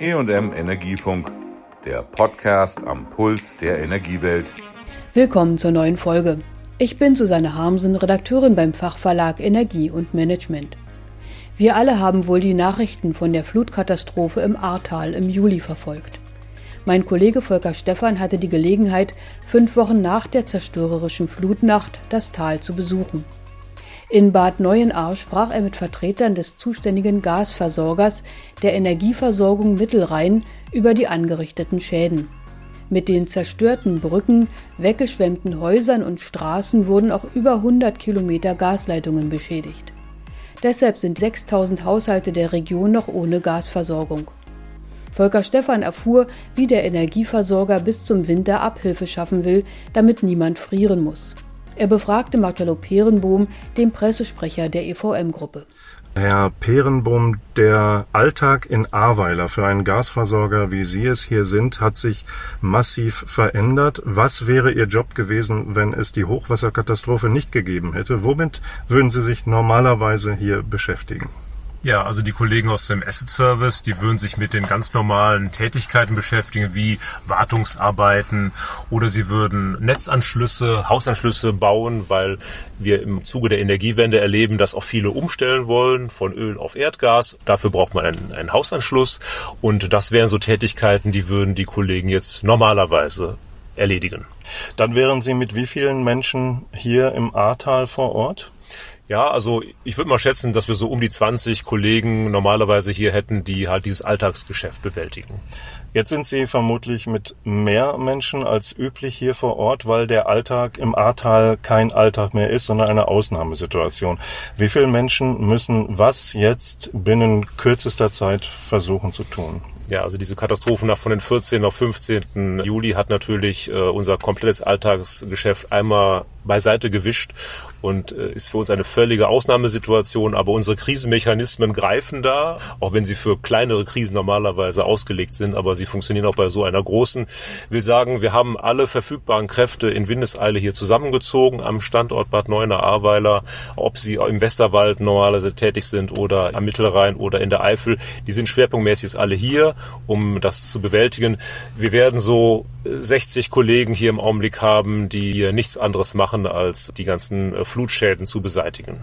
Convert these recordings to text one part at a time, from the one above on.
EM Energiefunk, der Podcast am Puls der Energiewelt. Willkommen zur neuen Folge. Ich bin Susanne Harmsen, Redakteurin beim Fachverlag Energie und Management. Wir alle haben wohl die Nachrichten von der Flutkatastrophe im Ahrtal im Juli verfolgt. Mein Kollege Volker Stephan hatte die Gelegenheit, fünf Wochen nach der zerstörerischen Flutnacht das Tal zu besuchen. In Bad Neuenahr sprach er mit Vertretern des zuständigen Gasversorgers der Energieversorgung Mittelrhein über die angerichteten Schäden. Mit den zerstörten Brücken, weggeschwemmten Häusern und Straßen wurden auch über 100 Kilometer Gasleitungen beschädigt. Deshalb sind 6000 Haushalte der Region noch ohne Gasversorgung. Volker Stephan erfuhr, wie der Energieversorger bis zum Winter Abhilfe schaffen will, damit niemand frieren muss. Er befragte Marcello Perenbohm, den Pressesprecher der EVM-Gruppe. Herr Perenbohm, der Alltag in Ahrweiler für einen Gasversorger, wie Sie es hier sind, hat sich massiv verändert. Was wäre Ihr Job gewesen, wenn es die Hochwasserkatastrophe nicht gegeben hätte? Womit würden Sie sich normalerweise hier beschäftigen? Ja, also die Kollegen aus dem Asset Service, die würden sich mit den ganz normalen Tätigkeiten beschäftigen, wie Wartungsarbeiten oder sie würden Netzanschlüsse, Hausanschlüsse bauen, weil wir im Zuge der Energiewende erleben, dass auch viele umstellen wollen von Öl auf Erdgas. Dafür braucht man einen, einen Hausanschluss und das wären so Tätigkeiten, die würden die Kollegen jetzt normalerweise erledigen. Dann wären Sie mit wie vielen Menschen hier im Ahrtal vor Ort? Ja, also ich würde mal schätzen, dass wir so um die 20 Kollegen normalerweise hier hätten, die halt dieses Alltagsgeschäft bewältigen. Jetzt sind Sie vermutlich mit mehr Menschen als üblich hier vor Ort, weil der Alltag im Ahrtal kein Alltag mehr ist, sondern eine Ausnahmesituation. Wie viele Menschen müssen was jetzt binnen kürzester Zeit versuchen zu tun? Ja, also diese Katastrophe nach von den 14. auf 15. Juli hat natürlich äh, unser komplettes Alltagsgeschäft einmal beiseite gewischt und äh, ist für uns eine völlige Ausnahmesituation. Aber unsere Krisenmechanismen greifen da, auch wenn sie für kleinere Krisen normalerweise ausgelegt sind, aber sie funktionieren auch bei so einer großen. Ich will sagen, wir haben alle verfügbaren Kräfte in Windeseile hier zusammengezogen am Standort Bad Neuenahr-Ahrweiler, ob sie im Westerwald normalerweise tätig sind oder am Mittelrhein oder in der Eifel. Die sind schwerpunktmäßig alle hier, um das zu bewältigen. Wir werden so 60 Kollegen hier im Augenblick haben, die nichts anderes machen machen, als die ganzen äh, Flutschäden zu beseitigen.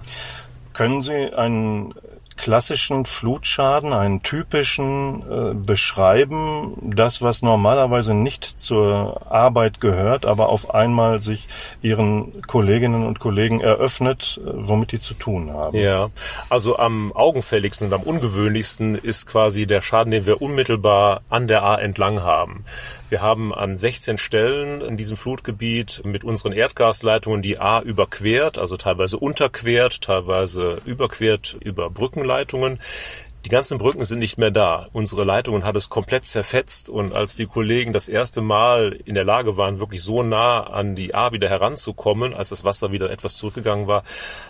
Können Sie einen klassischen Flutschaden, einen typischen äh, beschreiben, das, was normalerweise nicht zur Arbeit gehört, aber auf einmal sich Ihren Kolleginnen und Kollegen eröffnet, äh, womit die zu tun haben? Ja, also am augenfälligsten und am ungewöhnlichsten ist quasi der Schaden, den wir unmittelbar an der A entlang haben. Wir haben an 16 Stellen in diesem Flutgebiet mit unseren Erdgasleitungen die A überquert, also teilweise unterquert, teilweise überquert über Brückenleitungen. Die ganzen Brücken sind nicht mehr da. Unsere Leitungen hat es komplett zerfetzt und als die Kollegen das erste Mal in der Lage waren, wirklich so nah an die A wieder heranzukommen, als das Wasser wieder etwas zurückgegangen war,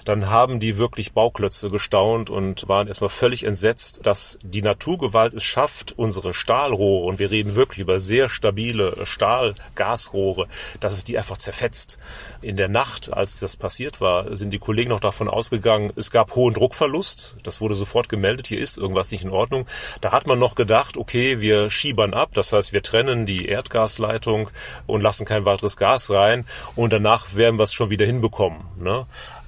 dann haben die wirklich Bauklötze gestaunt und waren erstmal völlig entsetzt, dass die Naturgewalt es schafft, unsere Stahlrohre, und wir reden wirklich über sehr stabile Stahlgasrohre, dass es die einfach zerfetzt. In der Nacht, als das passiert war, sind die Kollegen noch davon ausgegangen, es gab hohen Druckverlust. Das wurde sofort gemeldet. Hier ist irgendwas nicht in Ordnung. Da hat man noch gedacht, okay, wir schiebern ab, das heißt, wir trennen die Erdgasleitung und lassen kein weiteres Gas rein und danach werden wir es schon wieder hinbekommen. Ne?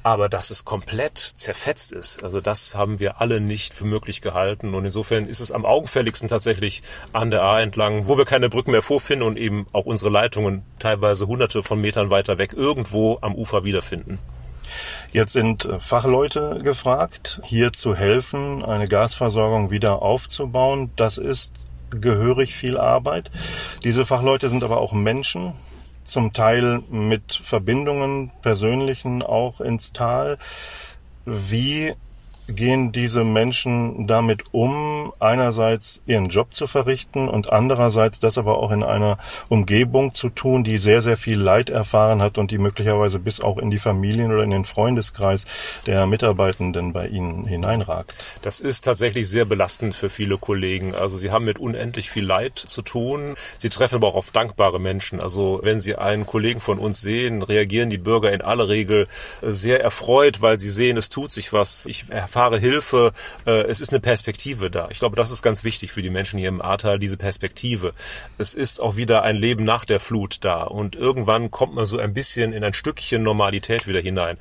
Aber dass es komplett zerfetzt ist, also das haben wir alle nicht für möglich gehalten. Und insofern ist es am augenfälligsten tatsächlich an der A entlang, wo wir keine Brücken mehr vorfinden und eben auch unsere Leitungen teilweise hunderte von Metern weiter weg irgendwo am Ufer wiederfinden. Jetzt sind äh, Fachleute gefragt, hier zu helfen, eine Gasversorgung wieder aufzubauen. Das ist gehörig viel Arbeit. Diese Fachleute sind aber auch Menschen, zum Teil mit Verbindungen, persönlichen auch ins Tal. Wie gehen diese Menschen damit um, einerseits ihren Job zu verrichten und andererseits das aber auch in einer Umgebung zu tun, die sehr, sehr viel Leid erfahren hat und die möglicherweise bis auch in die Familien oder in den Freundeskreis der Mitarbeitenden bei ihnen hineinragt. Das ist tatsächlich sehr belastend für viele Kollegen. Also sie haben mit unendlich viel Leid zu tun. Sie treffen aber auch auf dankbare Menschen. Also wenn sie einen Kollegen von uns sehen, reagieren die Bürger in aller Regel sehr erfreut, weil sie sehen, es tut sich was. Ich erfahre Hilfe, äh, es ist eine Perspektive da. Ich glaube, das ist ganz wichtig für die Menschen hier im Ahrtal, diese Perspektive. Es ist auch wieder ein Leben nach der Flut da und irgendwann kommt man so ein bisschen in ein Stückchen Normalität wieder hinein.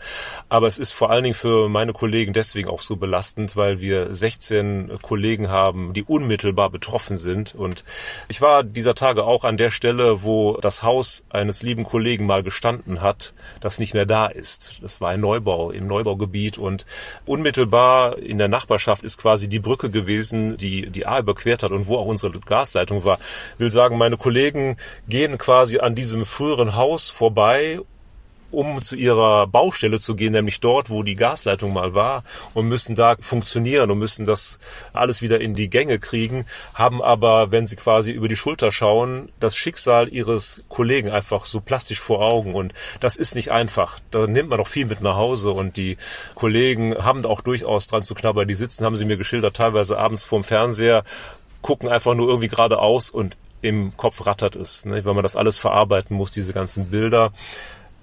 Aber es ist vor allen Dingen für meine Kollegen deswegen auch so belastend, weil wir 16 Kollegen haben, die unmittelbar betroffen sind. Und ich war dieser Tage auch an der Stelle, wo das Haus eines lieben Kollegen mal gestanden hat, das nicht mehr da ist. Das war ein Neubau im Neubaugebiet und unmittelbar in der Nachbarschaft ist quasi die Brücke gewesen, die die A überquert hat und wo auch unsere Gasleitung war. Ich will sagen, meine Kollegen gehen quasi an diesem früheren Haus vorbei um zu ihrer Baustelle zu gehen, nämlich dort, wo die Gasleitung mal war und müssen da funktionieren und müssen das alles wieder in die Gänge kriegen, haben aber, wenn sie quasi über die Schulter schauen, das Schicksal ihres Kollegen einfach so plastisch vor Augen und das ist nicht einfach. Da nimmt man doch viel mit nach Hause und die Kollegen haben auch durchaus dran zu knabbern. Die sitzen, haben sie mir geschildert, teilweise abends vorm Fernseher, gucken einfach nur irgendwie geradeaus und im Kopf rattert es, ne? weil man das alles verarbeiten muss, diese ganzen Bilder.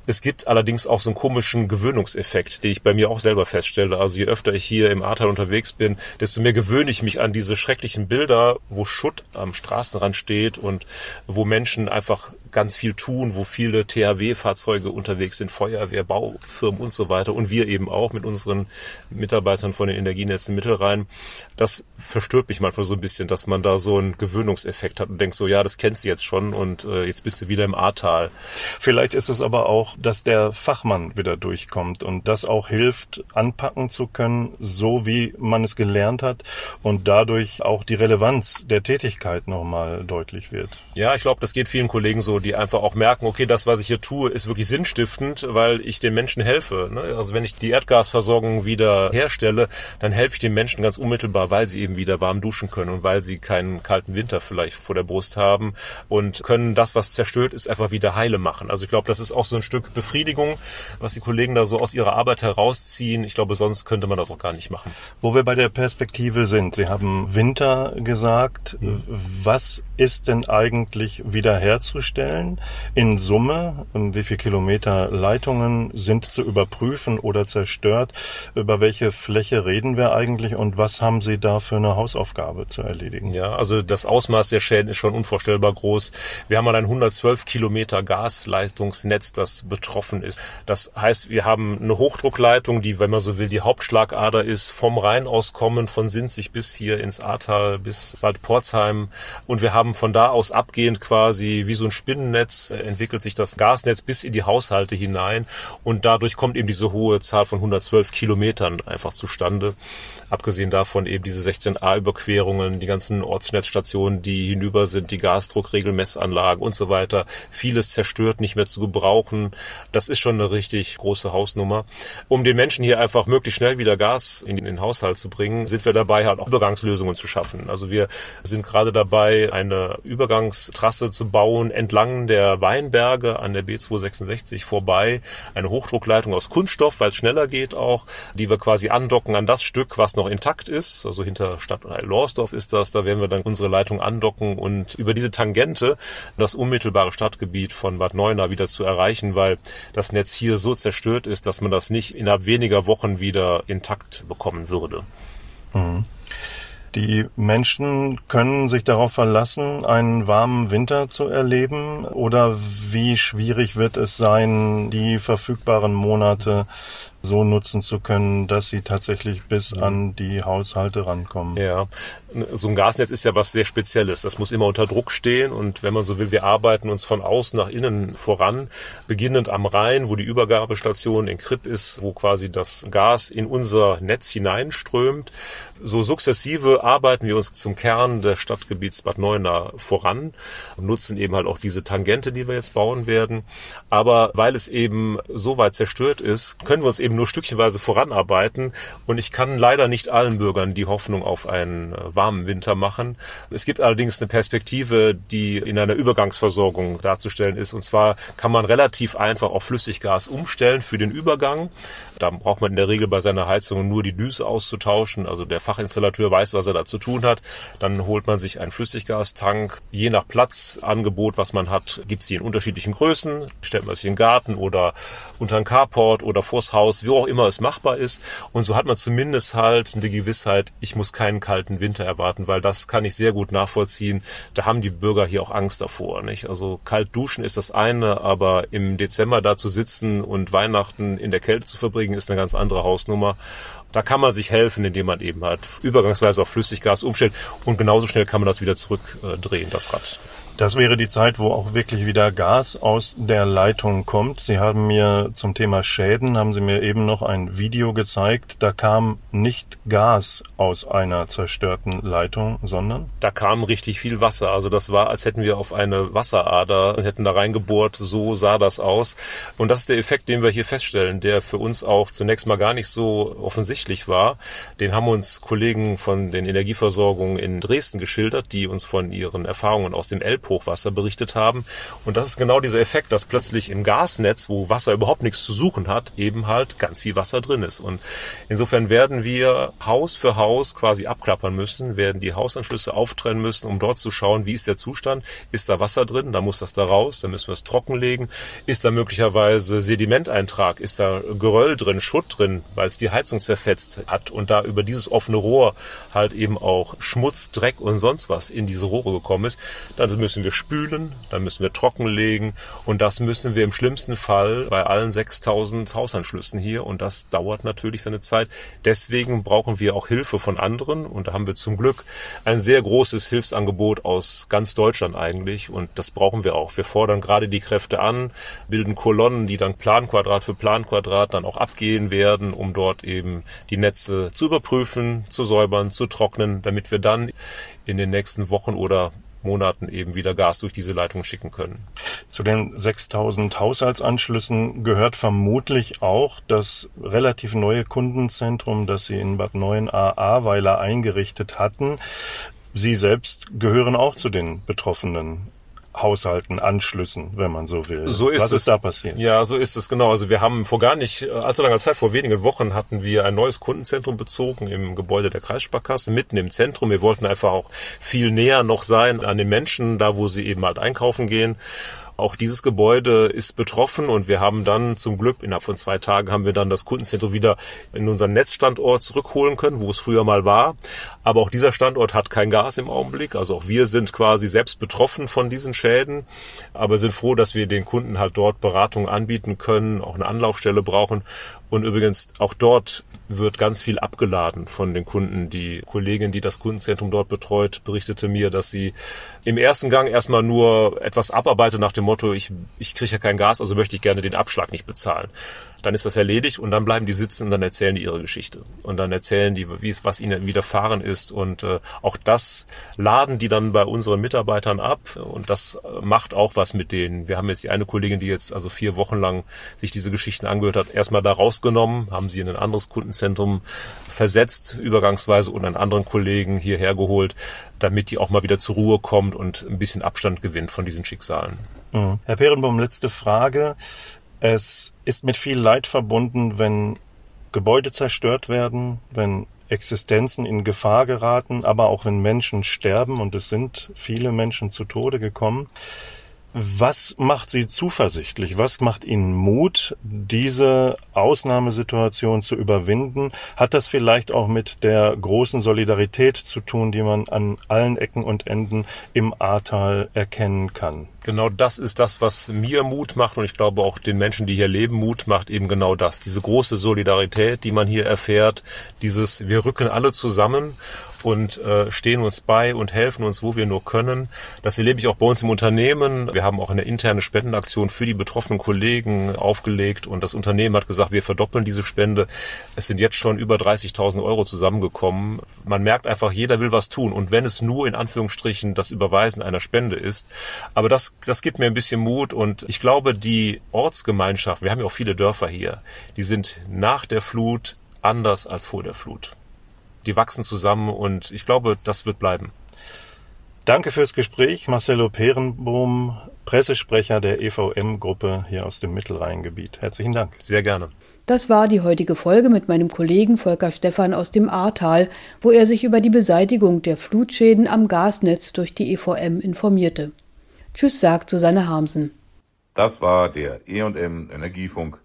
Es gibt allerdings auch so einen komischen Gewöhnungseffekt, den ich bei mir auch selber feststelle. Also je öfter ich hier im Ahrtal unterwegs bin, desto mehr gewöhne ich mich an diese schrecklichen Bilder, wo Schutt am Straßenrand steht und wo Menschen einfach ganz viel tun, wo viele THW-Fahrzeuge unterwegs sind, Feuerwehr, Baufirmen und so weiter und wir eben auch mit unseren Mitarbeitern von den Energienetzen Mittelrhein. Das verstört mich manchmal so ein bisschen, dass man da so einen Gewöhnungseffekt hat und denkt so, ja, das kennst du jetzt schon und äh, jetzt bist du wieder im Ahrtal. Vielleicht ist es aber auch, dass der Fachmann wieder durchkommt und das auch hilft, anpacken zu können, so wie man es gelernt hat und dadurch auch die Relevanz der Tätigkeit nochmal deutlich wird. Ja, ich glaube, das geht vielen Kollegen so, die einfach auch merken, okay, das, was ich hier tue, ist wirklich sinnstiftend, weil ich den Menschen helfe. Ne? Also wenn ich die Erdgasversorgung wieder herstelle, dann helfe ich den Menschen ganz unmittelbar, weil sie eben wieder warm duschen können und weil sie keinen kalten Winter vielleicht vor der Brust haben und können das, was zerstört ist, einfach wieder heile machen. Also ich glaube, das ist auch so ein Stück Befriedigung, was die Kollegen da so aus ihrer Arbeit herausziehen. Ich glaube, sonst könnte man das auch gar nicht machen. Wo wir bei der Perspektive sind, Sie haben Winter gesagt. Mhm. Was ist denn eigentlich wiederherzustellen? In Summe, wie viele Kilometer Leitungen sind zu überprüfen oder zerstört? Über welche Fläche reden wir eigentlich und was haben Sie da für eine Hausaufgabe zu erledigen? Ja, also das Ausmaß der Schäden ist schon unvorstellbar groß. Wir haben mal ein 112 Kilometer Gasleitungsnetz, das betroffen ist. Das heißt, wir haben eine Hochdruckleitung, die, wenn man so will, die Hauptschlagader ist, vom Rhein aus kommend, von Sinzig bis hier ins Ahrtal, bis Bad Porzheim. Und wir haben von da aus abgehend quasi wie so ein Spinnennetz äh, entwickelt sich das Gasnetz bis in die Haushalte hinein. Und dadurch kommt eben diese hohe Zahl von 112 Kilometern einfach zustande. Abgesehen davon eben diese 16a-Überquerungen, die ganzen Ortsnetzstationen, die hinüber sind, die Gasdruckregelmessanlagen und so weiter. Vieles zerstört, nicht mehr zu gebrauchen. Das ist schon eine richtig große Hausnummer. Um den Menschen hier einfach möglichst schnell wieder Gas in den Haushalt zu bringen, sind wir dabei, halt auch Übergangslösungen zu schaffen. Also wir sind gerade dabei, eine Übergangstrasse zu bauen entlang der Weinberge an der B266 vorbei. Eine Hochdruckleitung aus Kunststoff, weil es schneller geht auch, die wir quasi andocken an das Stück, was noch intakt ist, also hinter Stadt Lorsdorf ist das, da werden wir dann unsere Leitung andocken und über diese Tangente das unmittelbare Stadtgebiet von Bad Neuenahr wieder zu erreichen, weil das Netz hier so zerstört ist, dass man das nicht innerhalb weniger Wochen wieder intakt bekommen würde. Mhm. Die Menschen können sich darauf verlassen, einen warmen Winter zu erleben? Oder wie schwierig wird es sein, die verfügbaren Monate so nutzen zu können, dass sie tatsächlich bis mhm. an die Haushalte rankommen. Ja, so ein Gasnetz ist ja was sehr Spezielles. Das muss immer unter Druck stehen und wenn man so will, wir arbeiten uns von außen nach innen voran, beginnend am Rhein, wo die Übergabestation in Kripp ist, wo quasi das Gas in unser Netz hineinströmt. So sukzessive arbeiten wir uns zum Kern des Stadtgebiets Bad Neuenahr voran und nutzen eben halt auch diese Tangente, die wir jetzt bauen werden. Aber weil es eben so weit zerstört ist, können wir uns eben nur stückchenweise voranarbeiten und ich kann leider nicht allen Bürgern die Hoffnung auf einen warmen Winter machen. Es gibt allerdings eine Perspektive, die in einer Übergangsversorgung darzustellen ist. Und zwar kann man relativ einfach auf Flüssiggas umstellen für den Übergang. Da braucht man in der Regel bei seiner Heizung nur die Düse auszutauschen. Also der Fachinstallateur weiß, was er da zu tun hat. Dann holt man sich einen Flüssiggastank. Je nach Platzangebot, was man hat, gibt es die in unterschiedlichen Größen. Stellt man sich in den Garten oder unter einen Carport oder vors Haus, wo auch immer es machbar ist. Und so hat man zumindest halt eine Gewissheit, ich muss keinen kalten Winter erwarten, weil das kann ich sehr gut nachvollziehen. Da haben die Bürger hier auch Angst davor. Nicht? Also kalt duschen ist das eine, aber im Dezember da zu sitzen und Weihnachten in der Kälte zu verbringen, ist eine ganz andere Hausnummer. Da kann man sich helfen, indem man eben halt übergangsweise auf Flüssiggas umstellt und genauso schnell kann man das wieder zurückdrehen, das Rad. Das wäre die Zeit, wo auch wirklich wieder Gas aus der Leitung kommt. Sie haben mir zum Thema Schäden, haben Sie mir eben noch ein Video gezeigt. Da kam nicht Gas aus einer zerstörten Leitung, sondern? Da kam richtig viel Wasser. Also das war, als hätten wir auf eine Wasserader, hätten da reingebohrt. So sah das aus. Und das ist der Effekt, den wir hier feststellen, der für uns auch zunächst mal gar nicht so offensichtlich war. Den haben uns Kollegen von den Energieversorgungen in Dresden geschildert, die uns von ihren Erfahrungen aus dem Elb Elbhochwasser berichtet haben. Und das ist genau dieser Effekt, dass plötzlich im Gasnetz, wo Wasser überhaupt nichts zu suchen hat, eben halt ganz viel Wasser drin ist. Und insofern werden wir Haus für Haus quasi abklappern müssen, werden die Hausanschlüsse auftrennen müssen, um dort zu schauen, wie ist der Zustand, ist da Wasser drin, dann muss das da raus, dann müssen wir es trockenlegen, ist da möglicherweise Sedimenteintrag, ist da Geröll drin, Schutt drin, weil es die Heizung zerfetzt hat und da über dieses offene Rohr halt eben auch Schmutz, Dreck und sonst was in diese Rohre gekommen ist, dann müssen wir spülen, dann müssen wir trockenlegen und das müssen wir im schlimmsten Fall bei allen 6000 Hausanschlüssen hier und das dauert natürlich seine Zeit. Deswegen brauchen wir auch Hilfe von anderen und da haben wir zum Glück ein sehr großes Hilfsangebot aus ganz Deutschland eigentlich und das brauchen wir auch. Wir fordern gerade die Kräfte an, bilden Kolonnen, die dann Planquadrat für Planquadrat dann auch abgehen werden, um dort eben die Netze zu überprüfen, zu säubern, zu trocknen, damit wir dann in den nächsten Wochen oder Monaten eben wieder Gas durch diese Leitung schicken können. Zu den 6000 Haushaltsanschlüssen gehört vermutlich auch das relativ neue Kundenzentrum, das Sie in Bad 9a Ahrweiler eingerichtet hatten. Sie selbst gehören auch zu den Betroffenen. Haushalten, Anschlüssen, wenn man so will. So ist Was es. ist da passiert? Ja, so ist es genau. Also wir haben vor gar nicht äh, allzu langer Zeit, vor wenigen Wochen, hatten wir ein neues Kundenzentrum bezogen im Gebäude der Kreissparkasse, mitten im Zentrum. Wir wollten einfach auch viel näher noch sein an den Menschen, da wo sie eben halt einkaufen gehen. Auch dieses Gebäude ist betroffen und wir haben dann zum Glück innerhalb von zwei Tagen haben wir dann das Kundenzentrum wieder in unseren Netzstandort zurückholen können, wo es früher mal war. Aber auch dieser Standort hat kein Gas im Augenblick. Also auch wir sind quasi selbst betroffen von diesen Schäden, aber sind froh, dass wir den Kunden halt dort Beratung anbieten können, auch eine Anlaufstelle brauchen. Und übrigens auch dort wird ganz viel abgeladen von den Kunden. Die Kollegin, die das Kundenzentrum dort betreut, berichtete mir, dass sie im ersten Gang erstmal nur etwas abarbeitet nach dem Motto, ich, ich kriege ja kein Gas, also möchte ich gerne den Abschlag nicht bezahlen dann ist das erledigt und dann bleiben die sitzen und dann erzählen die ihre Geschichte. Und dann erzählen die, wie es, was ihnen widerfahren ist. Und äh, auch das laden die dann bei unseren Mitarbeitern ab. Und das macht auch was mit denen. Wir haben jetzt die eine Kollegin, die jetzt also vier Wochen lang sich diese Geschichten angehört hat, erstmal da rausgenommen, haben sie in ein anderes Kundenzentrum versetzt, übergangsweise, und einen anderen Kollegen hierher geholt, damit die auch mal wieder zur Ruhe kommt und ein bisschen Abstand gewinnt von diesen Schicksalen. Mhm. Herr Perenbaum, letzte Frage. Es ist mit viel Leid verbunden, wenn Gebäude zerstört werden, wenn Existenzen in Gefahr geraten, aber auch wenn Menschen sterben, und es sind viele Menschen zu Tode gekommen. Was macht Sie zuversichtlich? Was macht Ihnen Mut, diese Ausnahmesituation zu überwinden? Hat das vielleicht auch mit der großen Solidarität zu tun, die man an allen Ecken und Enden im Ahrtal erkennen kann? Genau das ist das, was mir Mut macht und ich glaube auch den Menschen, die hier leben, Mut macht eben genau das. Diese große Solidarität, die man hier erfährt, dieses wir rücken alle zusammen und äh, stehen uns bei und helfen uns, wo wir nur können. Das erlebe ich auch bei uns im Unternehmen. Wir haben auch eine interne Spendenaktion für die betroffenen Kollegen aufgelegt und das Unternehmen hat gesagt, wir verdoppeln diese Spende. Es sind jetzt schon über 30.000 Euro zusammengekommen. Man merkt einfach, jeder will was tun und wenn es nur in Anführungsstrichen das Überweisen einer Spende ist. Aber das, das gibt mir ein bisschen Mut und ich glaube, die Ortsgemeinschaft, wir haben ja auch viele Dörfer hier, die sind nach der Flut anders als vor der Flut die wachsen zusammen und ich glaube, das wird bleiben. Danke fürs Gespräch, Marcelo Perenbohm, Pressesprecher der EVM-Gruppe hier aus dem Mittelrheingebiet. Herzlichen Dank. Sehr gerne. Das war die heutige Folge mit meinem Kollegen Volker Stephan aus dem Ahrtal, wo er sich über die Beseitigung der Flutschäden am Gasnetz durch die EVM informierte. Tschüss sagt Susanne Harmsen. Das war der E&M Energiefunk.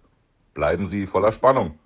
Bleiben Sie voller Spannung.